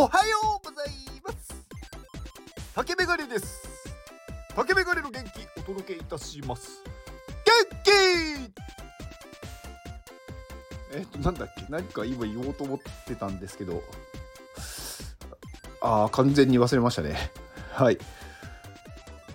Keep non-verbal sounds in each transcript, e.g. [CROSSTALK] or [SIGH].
おはようございます。竹メガネです。竹メガネの元気お届けいたします。元気！えっとなんだっけ？何か今言おうと思ってたんですけど。ああ完全に忘れましたね。はい。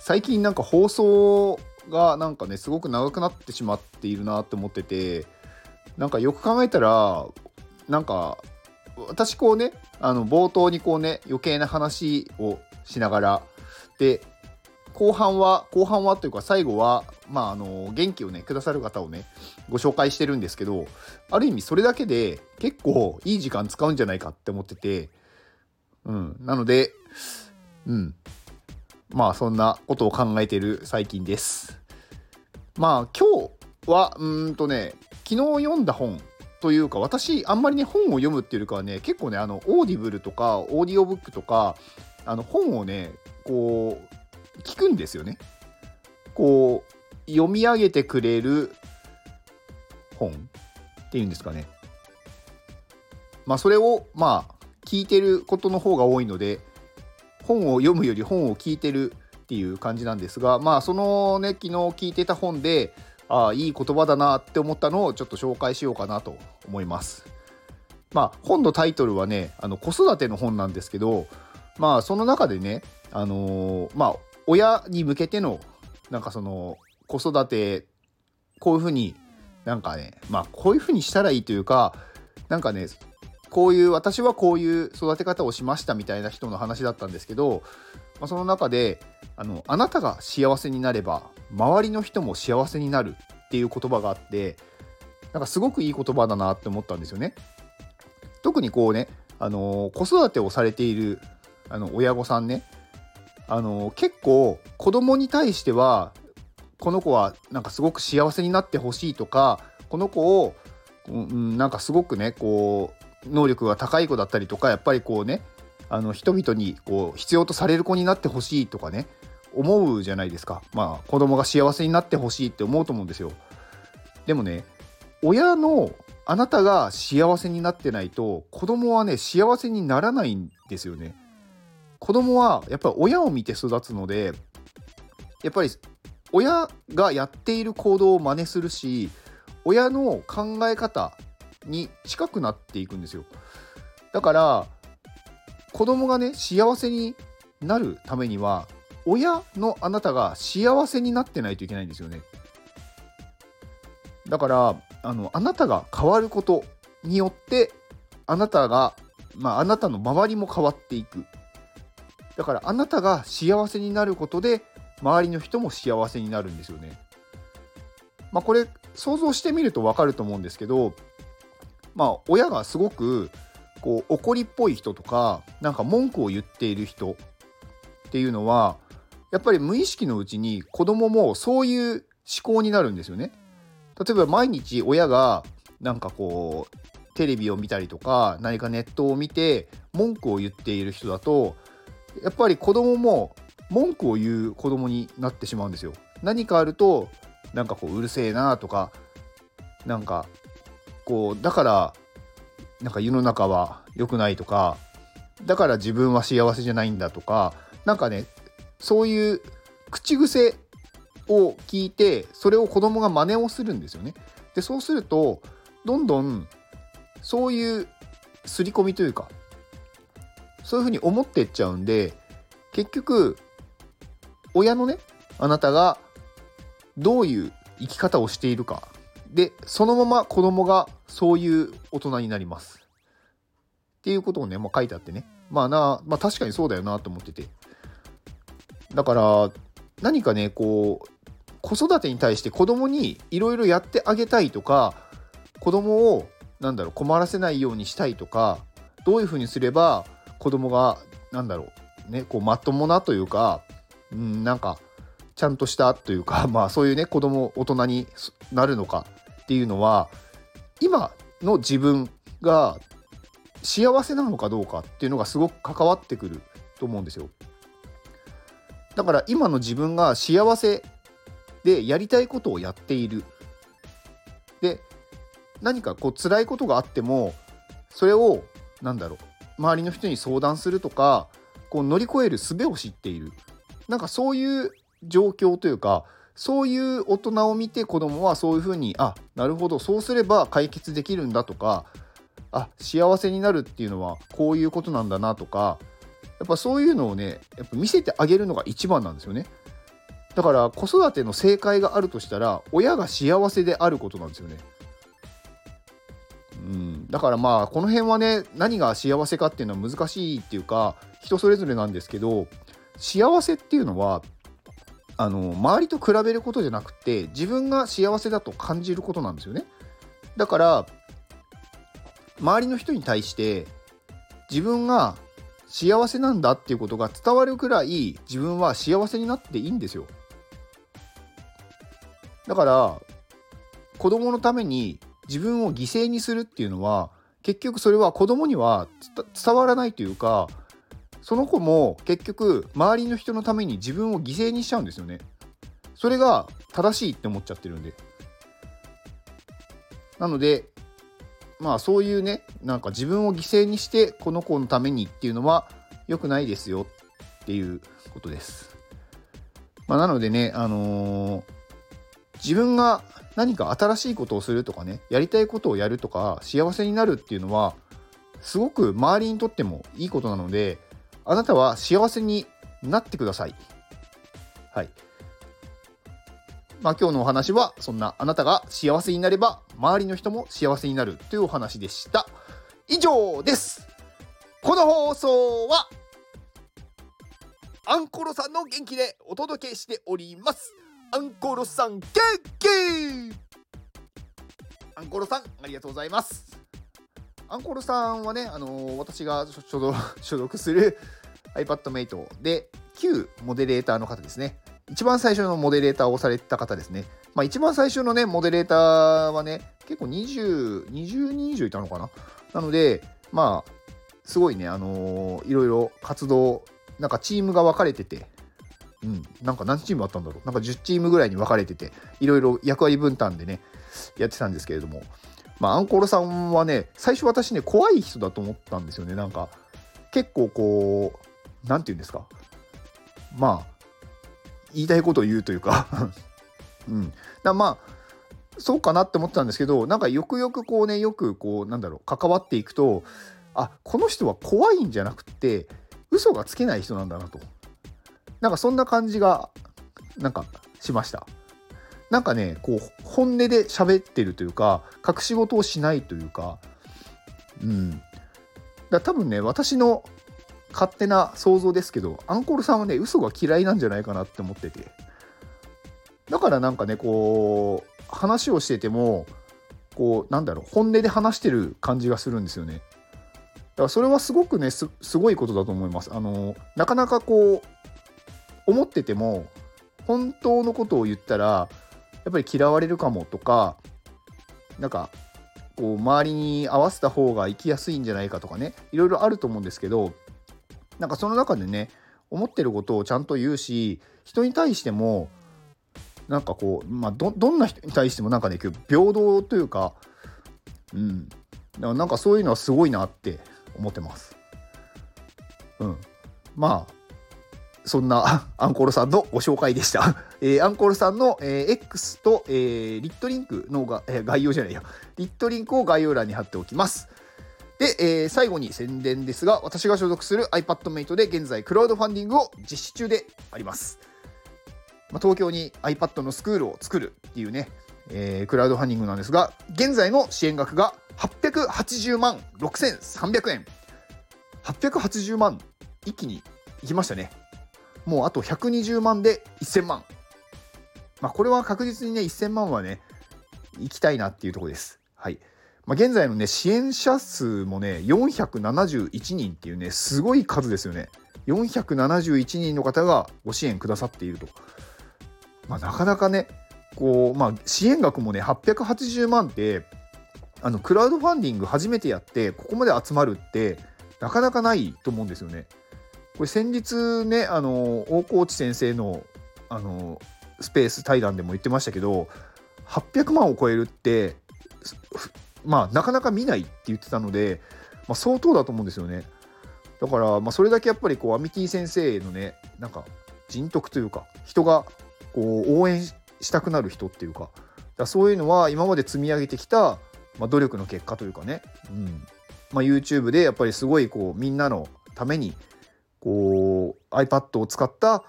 最近なんか放送がなんかねすごく長くなってしまっているなって思っててなんかよく考えたらなんか私こうねあの冒頭にこうね余計な話をしながらで後半は後半はというか最後はまああの元気をねくださる方をねご紹介してるんですけどある意味それだけで結構いい時間使うんじゃないかって思っててうん。なのでうん。まあそんなことを考えてる最近です。まあ今日はうんとね昨日読んだ本というか私あんまりね本を読むっていうよりかはね結構ねあのオーディブルとかオーディオブックとかあの本をねこう聞くんですよね。こう読み上げてくれる本っていうんですかね。まあそれをまあ聞いてることの方が多いので本を読むより本を聞いてるっていう感じなんですがまあそのね昨日聞いてた本でああいい言葉だなって思ったのをちょっと紹介しようかなと思います。まあ本のタイトルはねあの子育ての本なんですけどまあその中でねあのー、まあ親に向けてのなんかその子育てこういうふうになんかねまあこういうふうにしたらいいというかなんかねこういう私はこういう育て方をしましたみたいな人の話だったんですけど、まあ、その中であのあなたが幸せになれば周りの人も幸せになるっていう言葉があってなんかすごくいい言葉だなって思ったんですよね。特にこうね、あの子育てをされているあの親御さんね、あの結構子供に対してはこの子はなんかすごく幸せになってほしいとかこの子を、うん、なんかすごくねこう能力が高い子だったりとかやっぱりこうねあの人々にこう必要とされる子になってほしいとかね思うじゃないですか。まあ子供が幸せになってほしいって思うと思うんですよ。でもね親のあなたが幸せになってないと子供はね幸せにならないんですよね。子供はやっぱり親を見て育つのでやっぱり親がやっている行動を真似するし親の考え方に近くなっていくんですよ。だから子供がね幸せになるためには親のあなたが幸せになってないといけないんですよね。だからあのあなたが変わることによってあなたがまああなたの周りも変わっていく。だからあなたが幸せになることで周りの人も幸せになるんですよね。まあこれ想像してみると分かると思うんですけどまあ親がすごくこう怒りっぽい人とかなんか文句を言っている人っていうのはやっぱり無意識のうちに子供もそういう思考になるんですよね。例えば毎日親がなんかこうテレビを見たりとか何かネットを見て文句を言っている人だとやっぱり子供も文句を言う子供になってしまうんですよ。何かあるとなんかこううるせえなとかなんかこうだからなんか世の中は良くないとかだから自分は幸せじゃないんだとかなんかねそういう口癖を聞いてそれを子供が真似をするんですよね。でそうするとどんどんそういう刷り込みというかそういうふうに思ってっちゃうんで結局親のねあなたがどういう生き方をしているかでそのまま子供がそういう大人になります。っていうことをね、まあ、書いてあってねまあな、まあ、確かにそうだよなと思っててだから何かねこう子育てに対して子供にいろいろやってあげたいとか子供をなんだろう困らせないようにしたいとかどういうふうにすれば子供がなんだろうねこうまともなというか、うん、なんかちゃんとしたというか [LAUGHS] まあそういうね子供大人になるのかっていうのは今の自分が幸せなのかどうかっていうのがすごく関わってくると思うんですよ。だから今の自分が幸せでやりたいことをやっている。で何かこう辛いことがあってもそれを何だろう周りの人に相談するとかこう乗り越える術を知っているなんかそういう状況というかそういう大人を見て子供はそういうふうにあなるほどそうすれば解決できるんだとかあ幸せになるっていうのはこういうことなんだなとかやっぱそういうのをねやっぱ見せてあげるのが一番なんですよね。だから子育ての正解があるとしたら親が幸せであることなんですよね。うん、だからまあこの辺はね何が幸せかっていうのは難しいっていうか人それぞれなんですけど幸せっていうのはあの周りと比べることじゃなくて自分が幸せだと感じることなんですよね。だから周りの人に対して自分が幸せなんだっていうことが伝わるくらい自分は幸せになっていいんですよ。だから子供のために自分を犠牲にするっていうのは結局それは子供には伝わらないというかその子も結局周りの人のために自分を犠牲にしちゃうんですよね。それが正しいって思っちゃってるんで。なのでまあそういうねなんか自分を犠牲にしてこの子のためにっていうのは良くないですよっていうことです。まあ、なのでねあのー、自分が何か新しいことをするとかねやりたいことをやるとか幸せになるっていうのはすごく周りにとってもいいことなのであなたは幸せになってください。はい。まあ今日のお話はそんなあなたが幸せになれば周りの人も幸せになるというお話でした。以上です。この放送はアンコロさんの元気でお届けしております。アンコロさん元気アンコロさんありがとうございます。アンコロさんはね、あのー、私が所属 [LAUGHS] する iPadMate で旧モデレーターの方ですね。一番最初のモデレーターをされた方ですね。まあ一番最初のね、モデレーターはね、結構20、20人以上いたのかな。なので、まあ、すごいね、あのー、いろいろ活動、なんかチームが分かれてて、うん、なんか何チームあったんだろう。なんか10チームぐらいに分かれてて、いろいろ役割分担でね、やってたんですけれども、まあ、アンコールさんはね、最初私ね、怖い人だと思ったんですよね。なんか、結構こう、なんて言うんですか。まあ、言いたいことを言うというかうん。だまあ、そうかなって思ってたんですけど、なんかよくよくこうね、よくこう、なんだろう、関わっていくと、あ、この人は怖いんじゃなくて、嘘がつけない人なんだなと。なんかそんな感じが、なんかしました。なんかね、こう、本音で喋ってるというか、隠し事をしないというか、うん。だ多分ね、私の勝手な想像ですけど、アンコールさんはね、嘘が嫌いなんじゃないかなって思ってて。だからなんかね、こう、話をしてても、こう、なんだろう、本音で話してる感じがするんですよね。だからそれはすごくねす、ごいことだと思います。あの、なかなかこう、思ってても、本当のことを言ったら、やっぱり嫌われるかもとかなんかこう周りに合わせた方が生きやすいんじゃないかとかねいろいろあると思うんですけどなんかその中でね思ってることをちゃんと言うし人に対してもなんかこう、まあ、どんな人に対してもなんかね平等というかうんなんかそういうのはすごいなって思ってます。うん、まあそんな [LAUGHS] アンコールさんのご紹介でした。[LAUGHS] えー、アンコールさんの、えー、X と、えー、リットリンクのが、えー、概要じゃないや、リットリンクを概要欄に貼っておきます。で、えー、最後に宣伝ですが、私が所属する iPadMate で現在クラウドファンディングを実施中であります。まあ、東京に iPad のスクールを作るっていうね、えー、クラウドファンディングなんですが、現在の支援額が880万6300円。880万一気にいきましたね。もうあと120万で1000万。まあ、これは確実にね、1000万はね、行きたいなっていうところです。はい。まあ、現在のね、支援者数もね、471人っていうね、すごい数ですよね。471人の方がご支援くださっていると。まあ、なかなかね、こう、まあ、支援額もね、880万って、あの、クラウドファンディング初めてやって、ここまで集まるって、なかなかないと思うんですよね。これ先日ねあの大河内先生のあのスペース対談でも言ってましたけど800万を超えるってまあなかなか見ないって言ってたので、まあ、相当だと思うんですよね。だから、まあ、それだけやっぱりこうアミティ先生のねなんか人徳というか人がこう応援したくなる人っていうかだそういうのは今まで積み上げてきた、まあ、努力の結果というかね、うんまあ、YouTube でやっぱりすごいこうみんなのためにこう iPad を使った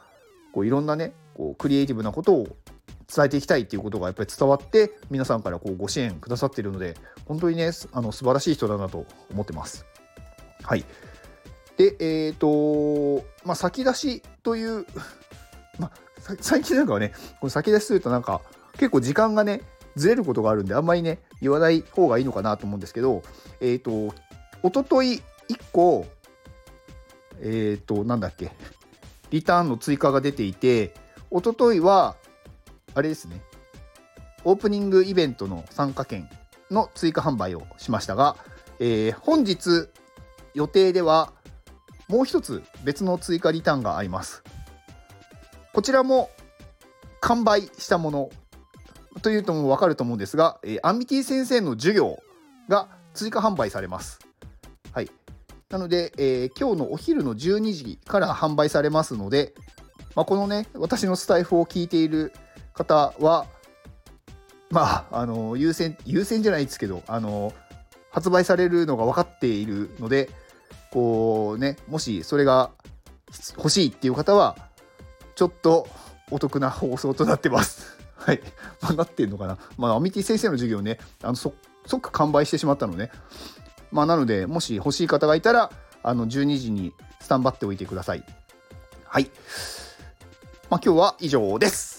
こういろんなねこうクリエイティブなことを伝えていきたいっていうことがやっぱり伝わって皆さんからこうご支援くださっているので本当にねあの素晴らしい人だなと思ってます。はいでえっ、ー、とまあ先出しという [LAUGHS] まあ最近なんかはねこの先出しするとなんか結構時間がねずれることがあるんであんまりね言わない方がいいのかなと思うんですけどえっ、ー、とおととい1個えっ、ー、となんだっけリターンの追加が出ていておとといはあれですね、オープニングイベントの参加券の追加販売をしましたが、えー、本日予定ではもう一つ別の追加リターンがあります。こちらも完売したものというとも分かると思うんですが、えー、アンミティ先生の授業が追加販売されます。はい。なので、えー、今日のお昼の12時から販売されますので、まあ、このね、私のスタイフを聞いている方は、まあ、あの優先優先じゃないですけどあの発売されるのが分かっているのでこうねもしそれが欲しいっていう方はちょっとお得な放送となってます。[LAUGHS] はい。まあ、なってんのかな。まあ、アミティ先生の授業ね、あの即完売してしまったのね。まあ、なので、もし欲しい方がいたら、あの、12時にスタンバっておいてください。はい。まあ、今日は以上です。